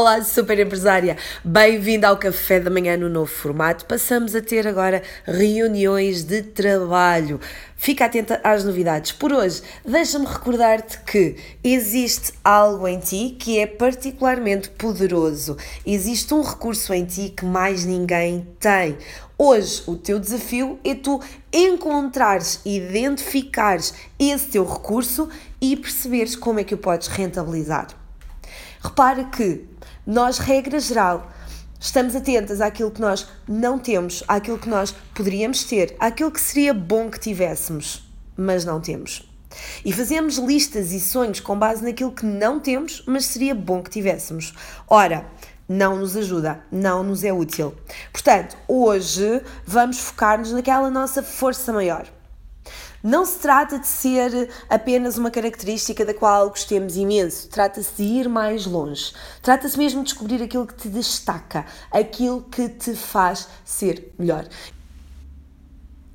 Olá, super empresária! Bem-vinda ao Café da Manhã no novo formato. Passamos a ter agora reuniões de trabalho. Fica atenta às novidades. Por hoje, deixa-me recordar-te que existe algo em ti que é particularmente poderoso. Existe um recurso em ti que mais ninguém tem. Hoje, o teu desafio é tu encontrares, identificares esse teu recurso e perceberes como é que o podes rentabilizar. Repara que nós, regra geral, estamos atentas àquilo que nós não temos, àquilo que nós poderíamos ter, àquilo que seria bom que tivéssemos, mas não temos. E fazemos listas e sonhos com base naquilo que não temos, mas seria bom que tivéssemos. Ora, não nos ajuda, não nos é útil. Portanto, hoje vamos focar-nos naquela nossa força maior. Não se trata de ser apenas uma característica da qual gostemos imenso, trata-se de ir mais longe. Trata-se mesmo de descobrir aquilo que te destaca, aquilo que te faz ser melhor.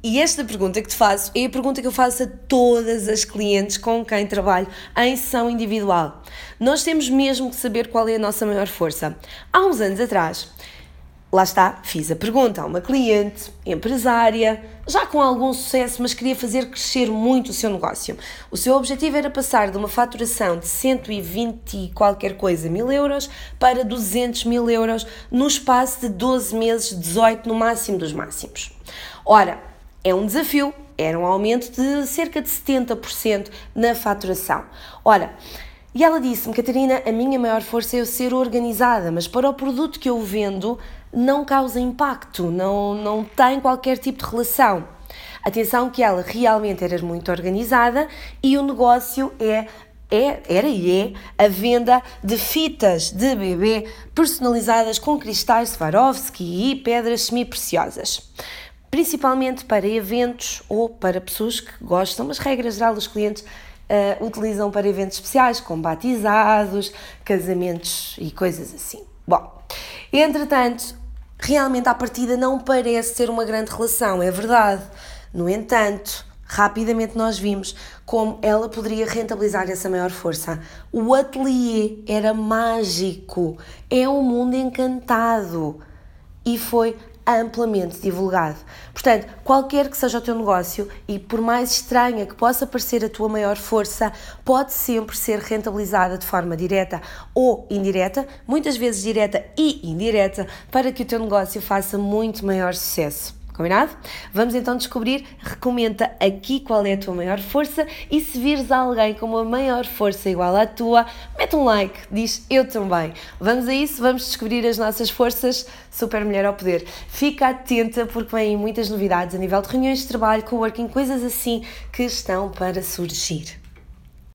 E esta pergunta que te faço é a pergunta que eu faço a todas as clientes com quem trabalho em sessão individual. Nós temos mesmo que saber qual é a nossa maior força. Há uns anos atrás, Lá está, fiz a pergunta a uma cliente, empresária, já com algum sucesso, mas queria fazer crescer muito o seu negócio. O seu objetivo era passar de uma faturação de 120 e qualquer coisa mil euros para 200 mil euros no espaço de 12 meses, 18 no máximo dos máximos. Ora, é um desafio, era um aumento de cerca de 70% na faturação. Ora, e ela disse-me, Catarina, a minha maior força é eu ser organizada, mas para o produto que eu vendo não causa impacto, não, não tem qualquer tipo de relação. Atenção que ela realmente era muito organizada e o negócio é é, era e é a venda de fitas de bebê personalizadas com cristais Swarovski e pedras semi-preciosas. Principalmente para eventos ou para pessoas que gostam, mas regra geral os clientes uh, utilizam para eventos especiais, como batizados, casamentos e coisas assim. Bom, entretanto, realmente à partida não parece ser uma grande relação, é verdade. No entanto, rapidamente nós vimos como ela poderia rentabilizar essa maior força. O ateliê era mágico, é um mundo encantado e foi amplamente divulgado. Portanto, qualquer que seja o teu negócio e por mais estranha que possa parecer a tua maior força, pode sempre ser rentabilizada de forma direta ou indireta, muitas vezes direta e indireta, para que o teu negócio faça muito maior sucesso. Combinado? Vamos então descobrir. Recomenda aqui qual é a tua maior força e se vires alguém com uma maior força igual à tua, mete um like, diz eu também. Vamos a isso, vamos descobrir as nossas forças. Super Mulher ao Poder. Fica atenta porque vêm muitas novidades a nível de reuniões de trabalho, coworking, coisas assim que estão para surgir.